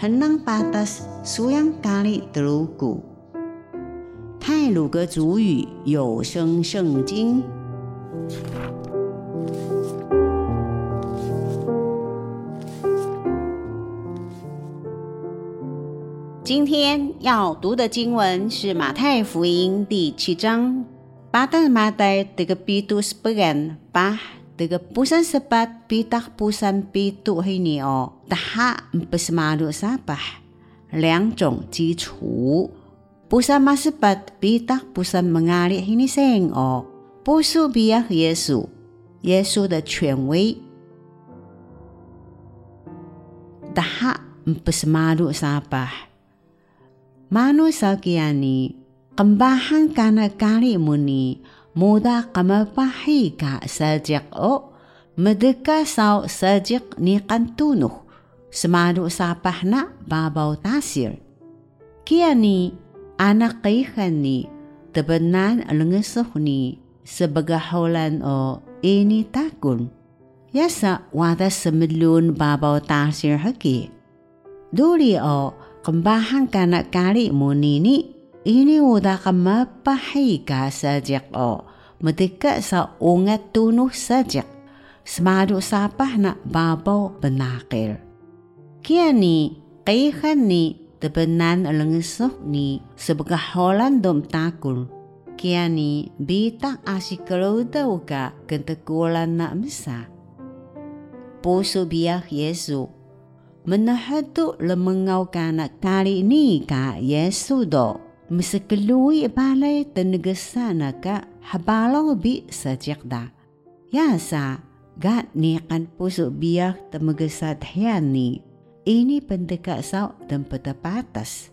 henang patas suyang kali telugu。泰鲁格族语有声圣经。今天要读的经文是马太福音第七章。Pada Matai tiga pitu sepegan pah tiga pusan sepat pitak pusan pitu ini o taha empesmadu sapah 两种基础。Pusan masepat pitak pusan mengalir ini seng o pusu biak Yesus 耶稣的权威。Taha empesmadu sapah Manusia kiani kembahan kana kali muni muda kamapahi ka sajak o medeka sau sajak ni kantunuh semadu sapah na babaw tasir. Kiani anak kaihan ni tebenan lengesuh ni sebagaholan o ini takun. Yasa wada semilun babaw tasir haki. Duli o kembahan kana kali muni ni ini udah kemapahi ka sajak o medeka sa ungat tunuh sajak semadu sapah na babaw benakil. Kiani kaihan ni tebenan lengesuh ni sebagai holan dom takul. Kiani bita asik daw ka kentekulan na misa. Puso biyak Yesu menahatu lemengaw ka na kali ni ka Yesu do. Mesekelui balay tenegesa na ka habalaw bi sajak da. Yasa, gat ni kan puso biyak temagesat ni ini pendeka sau dan peta patas.